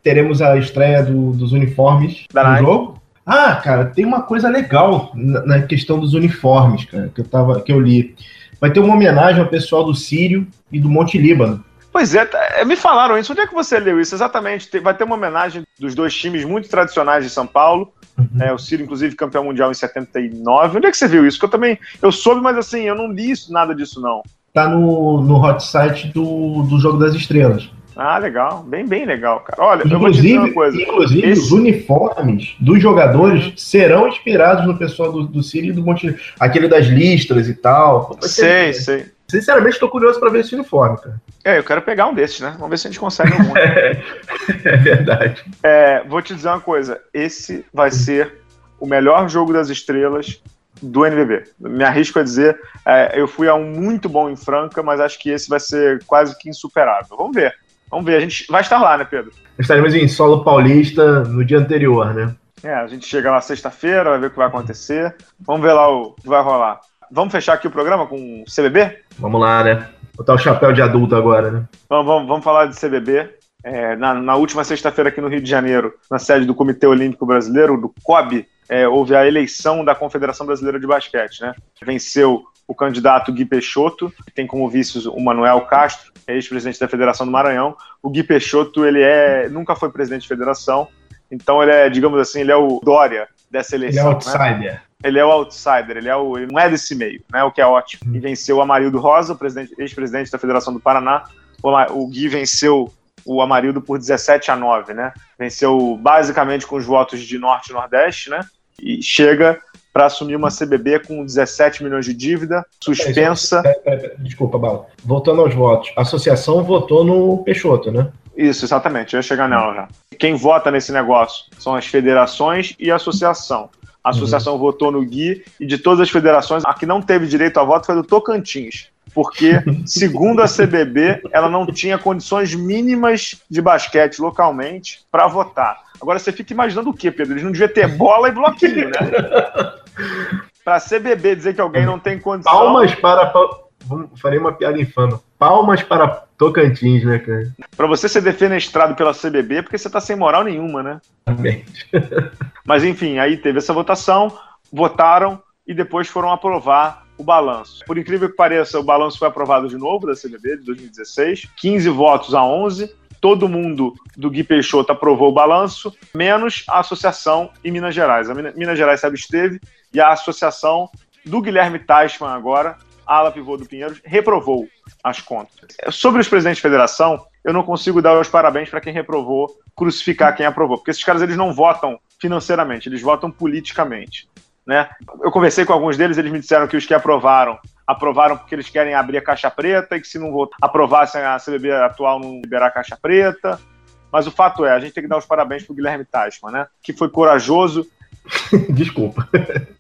teremos a estreia do, dos uniformes Da do jogo. Ah, cara, tem uma coisa legal na, na questão dos uniformes, cara, que eu, tava, que eu li. Vai ter uma homenagem ao pessoal do Sírio e do Monte Líbano. Pois é, tá- é, me falaram isso. Onde é que você leu isso? Exatamente. Vai ter uma homenagem dos dois times muito tradicionais de São Paulo. É, o Ciro, inclusive, campeão mundial em 79. Onde é que você viu isso? Que eu também. Eu soube, mas assim, eu não li isso, nada disso, não. Tá no, no hot site do, do Jogo das Estrelas. Ah, legal. Bem, bem legal, cara. Olha, eu vou te dizer uma Inclusive, coisa. inclusive Esse- os uniformes dos jogadores serão inspirados no pessoal do, do Sírio e do Monte. Aquele das listras e tal. Vai Sei, ser- sei. Sinceramente, estou curioso para ver esse uniforme, cara. É, eu quero pegar um desses, né? Vamos ver se a gente consegue um. É verdade. É, vou te dizer uma coisa: esse vai ser o melhor jogo das estrelas do NBB. Me arrisco a dizer, é, eu fui a um muito bom em Franca, mas acho que esse vai ser quase que insuperável. Vamos ver. Vamos ver. A gente vai estar lá, né, Pedro? Estaremos em solo paulista no dia anterior, né? É, a gente chega lá sexta-feira, vai ver o que vai acontecer. Vamos ver lá o que vai rolar. Vamos fechar aqui o programa com o CBB? Vamos lá, né? Botar o chapéu de adulto agora, né? Vamos, vamos, vamos falar de CBB. É, na, na última sexta-feira aqui no Rio de Janeiro, na sede do Comitê Olímpico Brasileiro, do COB, é, houve a eleição da Confederação Brasileira de Basquete. Né? Venceu o candidato Gui Peixoto, que tem como vice o Manuel Castro, ex-presidente da Federação do Maranhão. O Gui Peixoto ele é, nunca foi presidente de federação, então ele é, digamos assim, ele é o Dória dessa Ele é eleição. né? outsider. ele é o outsider, ele, é o, ele não é desse meio, né? O que é ótimo. E venceu o Amarildo Rosa, o presidente- ex-presidente da Federação do Paraná. O, o Gui venceu o Amarildo por 17 a 9, né? Venceu basicamente com os votos de Norte e Nordeste, né? E chega para assumir uma CBB com 17 milhões de dívida, suspensa. Pera, pera, pera, Desculpa, Bala. Voltando aos votos. A associação votou no Peixoto, né? Isso, exatamente, eu ia chegar nela já. Quem vota nesse negócio são as federações e a associação. A associação votou no Gui e de todas as federações, a que não teve direito a voto foi do Tocantins. Porque, segundo a CBB, ela não tinha condições mínimas de basquete localmente para votar. Agora você fica imaginando o quê, Pedro? Eles não deviam ter bola e bloquinho, né? Para a CBB dizer que alguém não tem condição. Palmas para. Vamos- Farei uma piada infame. Palmas para Tocantins, né, cara? Para você ser defenestrado pela CBB, porque você tá sem moral nenhuma, né? Realmente. Mas enfim, aí teve essa votação, votaram e depois foram aprovar o balanço. Por incrível que pareça, o balanço foi aprovado de novo da CBB de 2016, 15 votos a 11. Todo mundo do Gui Peixoto aprovou o balanço, menos a associação em Minas Gerais. A Mina- Minas Gerais se absteve e a associação do Guilherme Teichmann agora, ala pivô do Pinheiros, reprovou as contas. Sobre os presidentes de federação, eu não consigo dar os parabéns para quem reprovou, crucificar quem aprovou, porque esses caras eles não votam financeiramente, eles votam politicamente. Né? Eu conversei com alguns deles, eles me disseram que os que aprovaram, aprovaram porque eles querem abrir a caixa preta e que se não aprovassem a CBB atual não liberar a caixa preta. Mas o fato é, a gente tem que dar os parabéns pro Guilherme Teichmann, né? Que foi corajoso. Desculpa.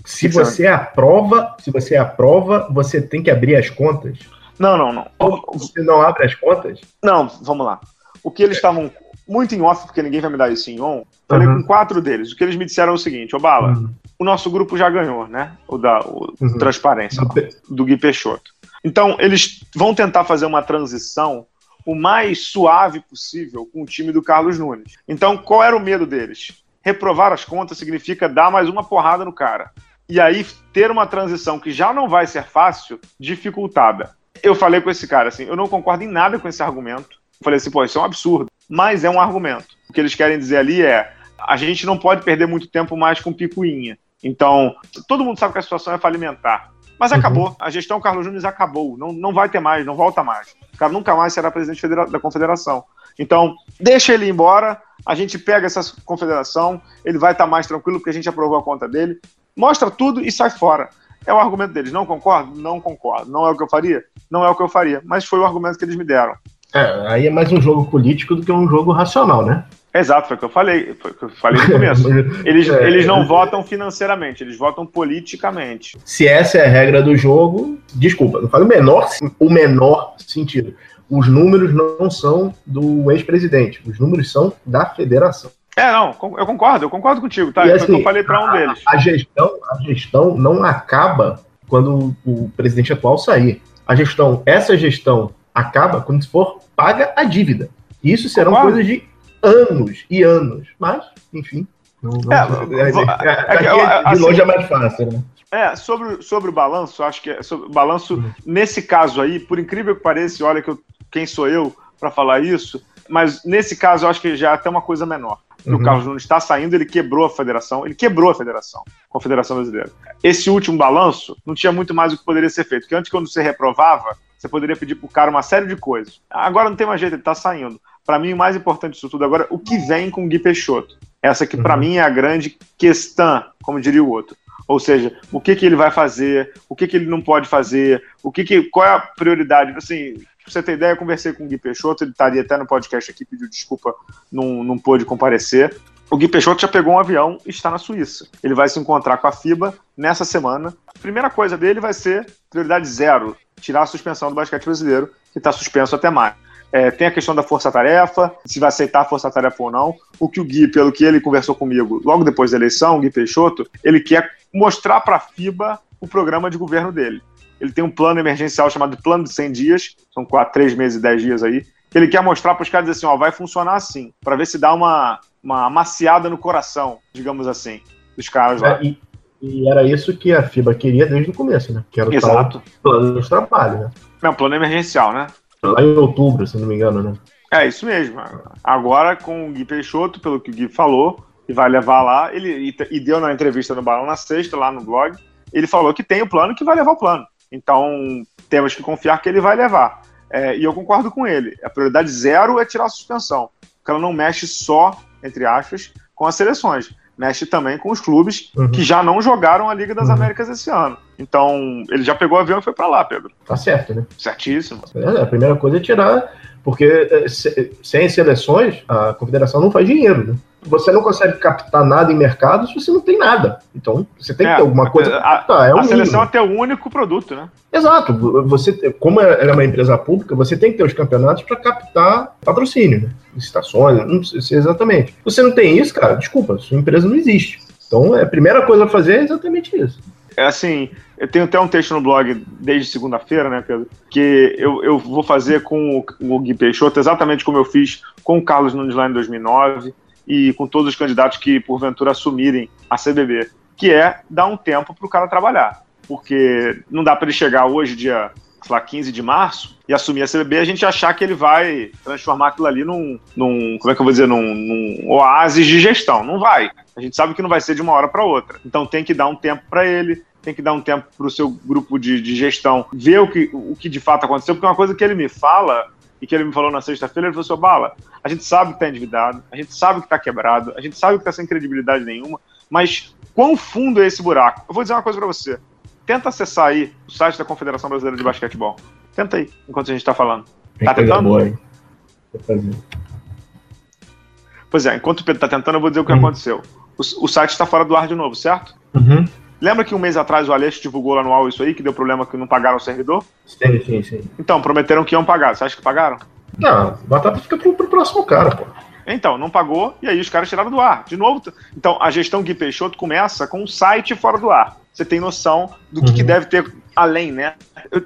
Se Que você aprova, se você aprova, você tem que abrir as contas. Não, não, não. Você não abre as contas? Não, vamos lá. O que eles estavam muito em off, porque ninguém vai me dar isso em on, falei Uhum. com quatro deles. O que eles me disseram é o seguinte, ô Bala, Uhum. O nosso grupo já ganhou, né? O da o Uhum. Transparência, do Gui Peixoto. Então, eles vão tentar fazer uma transição o mais suave possível com o time do Carlos Nunes. Então, qual era o medo deles? Reprovar as contas significa dar mais uma porrada no cara. E aí, ter uma transição que já não vai ser fácil, dificultada. Eu falei com esse cara assim, eu não concordo em nada com esse argumento. Eu falei assim, pô, isso é um absurdo. Mas é um argumento. O que eles querem dizer ali é, a gente não pode perder muito tempo mais com picuinha. Então, todo mundo sabe que a situação é falimentar. Mas Uhum. acabou. A gestão Carlos Nunes acabou. Não, não vai ter mais, não volta mais. O cara nunca mais será presidente da confederação. Então, deixa ele embora. A gente pega essa confederação. Ele vai estar mais tranquilo porque a gente aprovou a conta dele. Mostra tudo e sai fora. É o argumento deles. Não concordo? Não concordo. Não é o que eu faria? Não é o que eu faria. Mas foi o argumento que eles me deram. É, aí é mais um jogo político do que um jogo racional, né? Exato, foi o que eu falei. Foi o que eu falei no começo. Eles, É. eles não votam financeiramente, eles votam politicamente. Se essa é a regra do jogo, desculpa, não falo o menor, o menor sentido. Os números não são do ex-presidente, os números são da federação. É, não, eu concordo, eu concordo contigo, tá? E, assim, assim, eu falei para um deles. A gestão, a gestão não acaba quando o presidente atual sair. A gestão, essa gestão acaba quando for paga a dívida. Isso serão Concordo. coisas de anos e anos. Mas, enfim. Não, não, É, é, é, de assim- longe é mais fácil, né? É, sobre, sobre o balanço, acho que é, sobre o balanço, nesse caso aí, por incrível que pareça, olha que eu, quem sou eu para falar isso, mas nesse caso eu acho que já é até uma coisa menor. Uhum. O Carlos Nunes está saindo, ele quebrou a federação, ele quebrou a federação, a Confederação Brasileira. Esse último balanço não tinha muito mais o que poderia ser feito, porque antes, quando você reprovava, você poderia pedir pro cara uma série de coisas. Agora não tem mais jeito, ele tá saindo. Para mim, o mais importante disso tudo agora, é o que vem com o Gui Peixoto. Essa que, para Uhum. mim, é a grande questão, como diria o outro. Ou seja, o que, que ele vai fazer, o que, que ele não pode fazer, o que, que qual é a prioridade. Assim, pra você ter ideia, eu conversei com o Gui Peixoto, ele estaria até no podcast aqui, pediu desculpa, não, não pôde comparecer. O Gui Peixoto já pegou um avião e está na Suíça. Ele vai se encontrar com a FIBA nessa semana. A primeira coisa dele vai ser prioridade zero, tirar a suspensão do basquete brasileiro, que está suspenso até mais. É, tem a questão da força-tarefa, se vai aceitar a força-tarefa ou não. O que o Gui, pelo que ele conversou comigo logo depois da eleição, o Gui Peixoto, ele quer mostrar para a FIBA o programa de governo dele. Ele tem um plano emergencial chamado Plano de 100 Dias, são quatro, três meses e 10 dias aí, que ele quer mostrar para os caras assim, ó, vai funcionar assim, para ver se dá uma, uma amaciada no coração, digamos assim, dos caras lá. É, e, e era isso que a FIBA queria desde o começo, né? Que era o Exato. plano de trabalho, né? É um plano emergencial, né? Lá em outubro, se não me engano, né? É isso mesmo. Agora com o Gui Peixoto, pelo que o Gui falou, e vai levar lá, ele e, deu na entrevista no Balão na sexta, lá no blog, ele falou que tem o plano que vai levar o plano. Então temos que confiar que ele vai levar. É, e eu concordo com ele. A prioridade zero é tirar a suspensão. Porque ela não mexe só, entre aspas, com as seleções. Mexe também com os clubes Uhum. que já não jogaram a Liga das Uhum. Américas esse ano. Então, ele já pegou o avião e foi para lá, Pedro. Tá certo, né? Certíssimo. É, a primeira coisa é tirar, porque é, se- sem seleções, a confederação não faz dinheiro, né? Você não consegue captar nada em mercado se você não tem nada. Então, você tem que É, ter alguma coisa a- captar. É a seleção até o único produto, né? Exato. Você, como ela é uma empresa pública, você tem que ter os campeonatos para captar patrocínio, né? Licitações, não sei exatamente. Se você não tem isso, cara, desculpa, sua empresa não existe. Então, a primeira coisa a fazer é exatamente isso. É assim, eu tenho até um texto no blog desde segunda-feira, né, Pedro? Que eu, eu vou fazer com o, o Gui Peixoto exatamente como eu fiz com o Carlos Nunes lá em 2009 e com todos os candidatos que porventura assumirem a CBB, que é dar um tempo para o cara trabalhar. Porque não dá para ele chegar hoje, dia sei lá, 15 de março, e assumir a CBB a gente achar que ele vai transformar aquilo ali num, num como é que eu vou dizer, num, num oásis de gestão. Não vai. A gente sabe que não vai ser de uma hora para outra. Então tem que dar um tempo para ele, tem que dar um tempo para o seu grupo de, de gestão ver o que, o que de fato aconteceu, porque uma coisa que ele me fala e que ele me falou na sexta-feira, ele falou assim, Bala, a gente sabe que está endividado, a gente sabe que está quebrado, a gente sabe que está sem credibilidade nenhuma, mas quão fundo é esse buraco? Eu vou dizer uma coisa para você. Tenta acessar aí o site da Confederação Brasileira de Basquetebol. Tenta aí, enquanto a gente está falando. Tem Tá tentando? boa. Pois é, enquanto o Pedro está tentando, eu vou dizer o que Hum. aconteceu. O, o site está fora do ar de novo, certo? Uhum. Lembra que um mês atrás o Aleixo divulgou lá no UOL isso aí, que deu problema que não pagaram o servidor? Sim, sim, sim. Então, prometeram que iam pagar. Você acha que pagaram? Não, batata fica pro, pro próximo cara, pô. Então, não pagou, e aí os caras tiraram do ar. De novo, então a gestão Gui Peixoto começa com um site fora do ar. Você tem noção do que, Uhum. que deve ter além, né?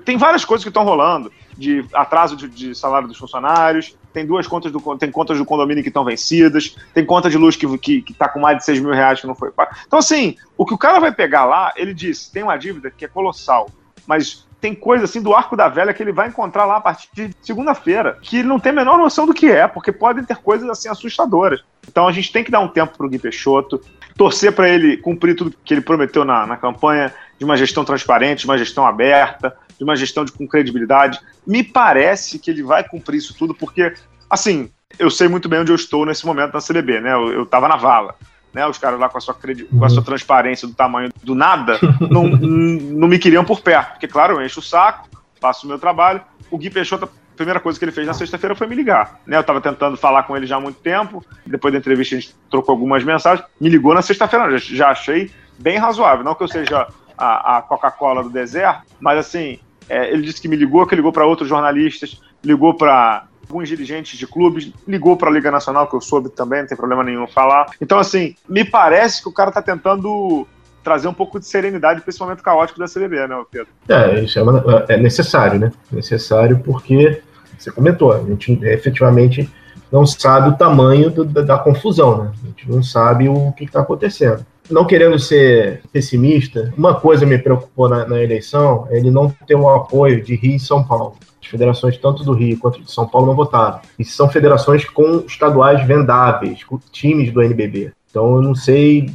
Tem várias coisas que estão rolando, de atraso de, de salário dos funcionários, tem duas contas do tem contas do condomínio que estão vencidas, tem conta de luz que, que, que tá com mais de 6 mil reais que não foi pago. Então, assim, o que o cara vai pegar lá, ele disse, tem uma dívida que é colossal, mas tem coisa assim do arco da velha que ele vai encontrar lá a partir de segunda-feira, que ele não tem a menor noção do que é, porque podem ter coisas assim assustadoras. Então a gente tem que dar um tempo pro Gui Peixoto, torcer para ele cumprir tudo que ele prometeu na, na campanha, de uma gestão transparente, de uma gestão aberta, de uma gestão de, com credibilidade. Me parece que ele vai cumprir isso tudo, porque, assim, eu sei muito bem onde eu estou nesse momento na CBB, né? Eu, eu tava na vala. Né, os caras lá com a, sua credi- com a sua transparência do tamanho do nada não, não me queriam por perto. Porque, claro, eu encho o saco, faço o meu trabalho. O Gui Peixoto, a primeira coisa que ele fez na sexta-feira foi me ligar. Né? Eu estava tentando falar com ele já há muito tempo. Depois da entrevista, a gente trocou algumas mensagens. Me ligou na sexta-feira, já, já achei bem razoável. Não que eu seja a, a Coca-Cola do deserto, mas assim, é, ele disse que me ligou, que ligou para outros jornalistas, ligou para alguns dirigentes de clubes, ligou para a Liga Nacional, que eu soube também, não tem problema nenhum falar. Então, assim, me parece que o cara está tentando trazer um pouco de serenidade para esse momento caótico da CBB, né, Pedro? É, isso é, é necessário, né? Necessário porque, você comentou, a gente efetivamente não sabe o tamanho do, da, da, confusão, né? A gente não sabe o que está acontecendo. Não querendo ser pessimista, uma coisa me preocupou na, na eleição é ele não ter o apoio de Rio e São Paulo. As federações, tanto do Rio quanto de São Paulo, não votaram. E são federações com estaduais vendáveis, com times do NBB. Então eu não sei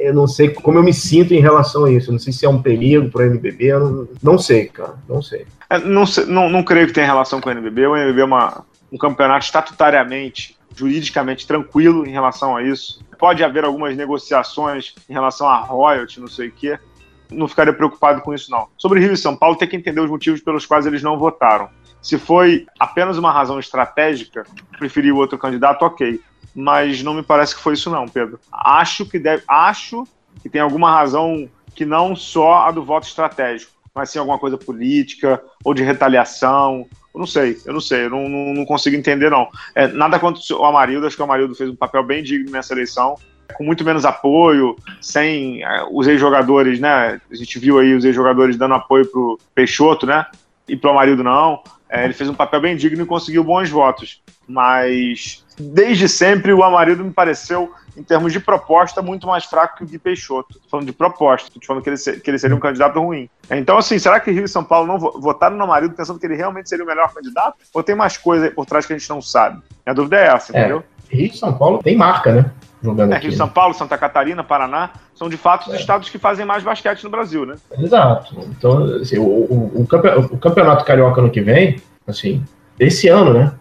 eu não sei como eu me sinto em relação a isso. Eu não sei se é um perigo para o NBB, eu não, não sei, cara, não sei. É, não, não, não creio que tenha relação com o NBB. O NBB é uma, um campeonato estatutariamente, juridicamente tranquilo em relação a isso. Pode haver algumas negociações em relação a royalty, não sei o quê. Não ficaria preocupado com isso, não. Sobre Rio e São Paulo, tem que entender os motivos pelos quais eles não votaram. Se foi apenas uma razão estratégica, preferir o outro candidato, ok mas não me parece que foi isso não, Pedro. Acho que deve, acho que tem alguma razão que não só a do voto estratégico, mas sim alguma coisa política ou de retaliação. Eu não sei, eu não sei, eu não, não, não consigo entender não. É, nada contra o Amarildo, acho que o Amarildo fez um papel bem digno nessa eleição, com muito menos apoio, sem é, os ex-jogadores, né? A gente viu aí os ex-jogadores dando apoio pro Peixoto, né? E pro Amarildo não. É, ele fez um papel bem digno e conseguiu bons votos. Mas desde sempre o Amarildo me pareceu, em termos de proposta, muito mais fraco que o Gui Peixoto. Tô falando de proposta, tô falando que ele, que ele seria um candidato ruim. Então, assim, será que Rio e São Paulo não votaram no Amarildo pensando que ele realmente seria o melhor candidato? Ou tem mais coisa aí por trás que a gente não sabe? A dúvida é essa, é, entendeu? Rio e São Paulo tem marca, né? Jogando é, aqui. Rio, São Paulo, Santa Catarina, Paraná, são de fato os é. estados que fazem mais basquete no Brasil, né? Exato. Então, assim, o, o, o, campeonato carioca no que vem, assim, esse ano, né?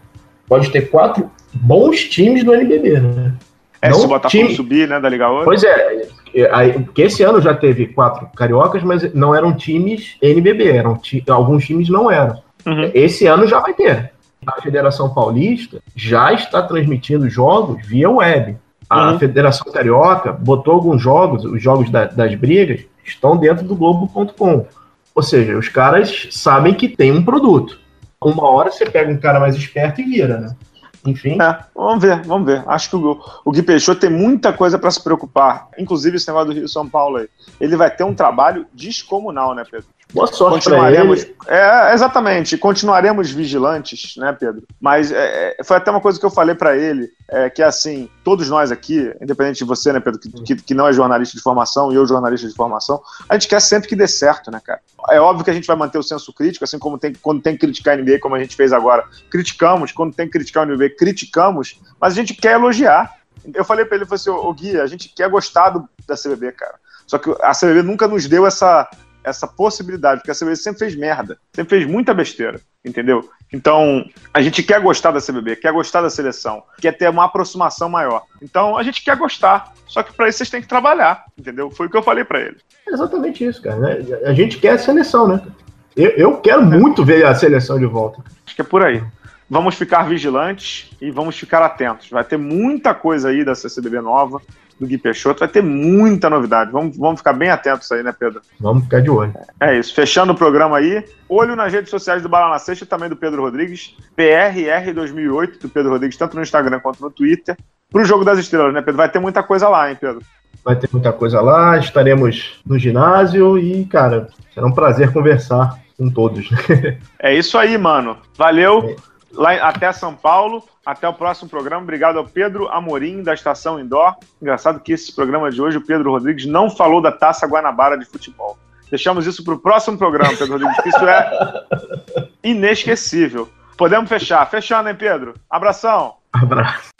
Pode ter quatro bons times do NBB, né? É, não se o Botafogo time... subir, né, da Liga Ouro. Pois é, porque esse ano já teve quatro cariocas, mas não eram times NBB, eram alguns times não eram. Uhum. Esse ano já vai ter. A Federação Paulista já está transmitindo jogos via web. A uhum. Federação Carioca botou alguns jogos, os jogos da, das brigas, estão dentro do Globo.com. Ou seja, os caras sabem que tem um produto. Uma hora você pega um cara mais esperto e vira, né? Enfim. É, vamos ver, vamos ver. Acho que o, o Gui Peixoto tem muita coisa para se preocupar. Inclusive esse negócio do Rio São Paulo aí. Ele vai ter um trabalho descomunal, né, Pedro? Boa sorte continuaremos. É, exatamente, continuaremos vigilantes, né, Pedro? Mas é, é foi até uma coisa que eu falei para ele, é, que assim, todos nós aqui, independente de você, né, Pedro, que, que, que, não é jornalista de formação e eu jornalista de formação, a gente quer sempre que dê certo, né, cara? É óbvio que a gente vai manter o senso crítico, assim como tem quando tem que criticar a NBA, como a gente fez agora, criticamos, quando tem que criticar a NBA, criticamos, mas a gente quer elogiar. Eu falei para ele, eu falei assim, ô Gui, a gente quer gostar do, da CBB, cara. Só que a CBB nunca nos deu essa, essa possibilidade, porque a CBB sempre fez merda, sempre fez muita besteira, entendeu? Então, a gente quer gostar da CBB, quer gostar da seleção, quer ter uma aproximação maior. Então, a gente quer gostar, só que para isso vocês têm que trabalhar, entendeu? Foi o que eu falei para ele. É exatamente isso, cara. Né? A gente quer a seleção, né? Eu, eu quero muito ver a seleção de volta. Acho que é por aí. Vamos ficar vigilantes e vamos ficar atentos. Vai ter muita coisa aí da CCBB nova do Gui Peixoto. Vai ter muita novidade. Vamos, vamos ficar bem atentos aí, né, Pedro? Vamos ficar de olho. É isso. Fechando o programa aí. Olho nas redes sociais do Bala na Sexta e também do Pedro Rodrigues. PRR 2008 do Pedro Rodrigues, tanto no Instagram quanto no Twitter. Pro Jogo das Estrelas, né, Pedro? Vai ter muita coisa lá, hein, Pedro? Vai ter muita coisa lá. Estaremos no ginásio e, cara, será um prazer conversar com todos. é isso aí, mano. Valeu. É lá até São Paulo. Até o próximo programa. Obrigado ao Pedro Amorim, da Estação Indoor. Engraçado que esse programa de hoje, o Pedro Rodrigues não falou da Taça Guanabara de futebol. Deixamos isso para o próximo programa, Pedro Rodrigues, que isso é inesquecível. Podemos fechar. Fechando, hein, Pedro? Abração. Abraço.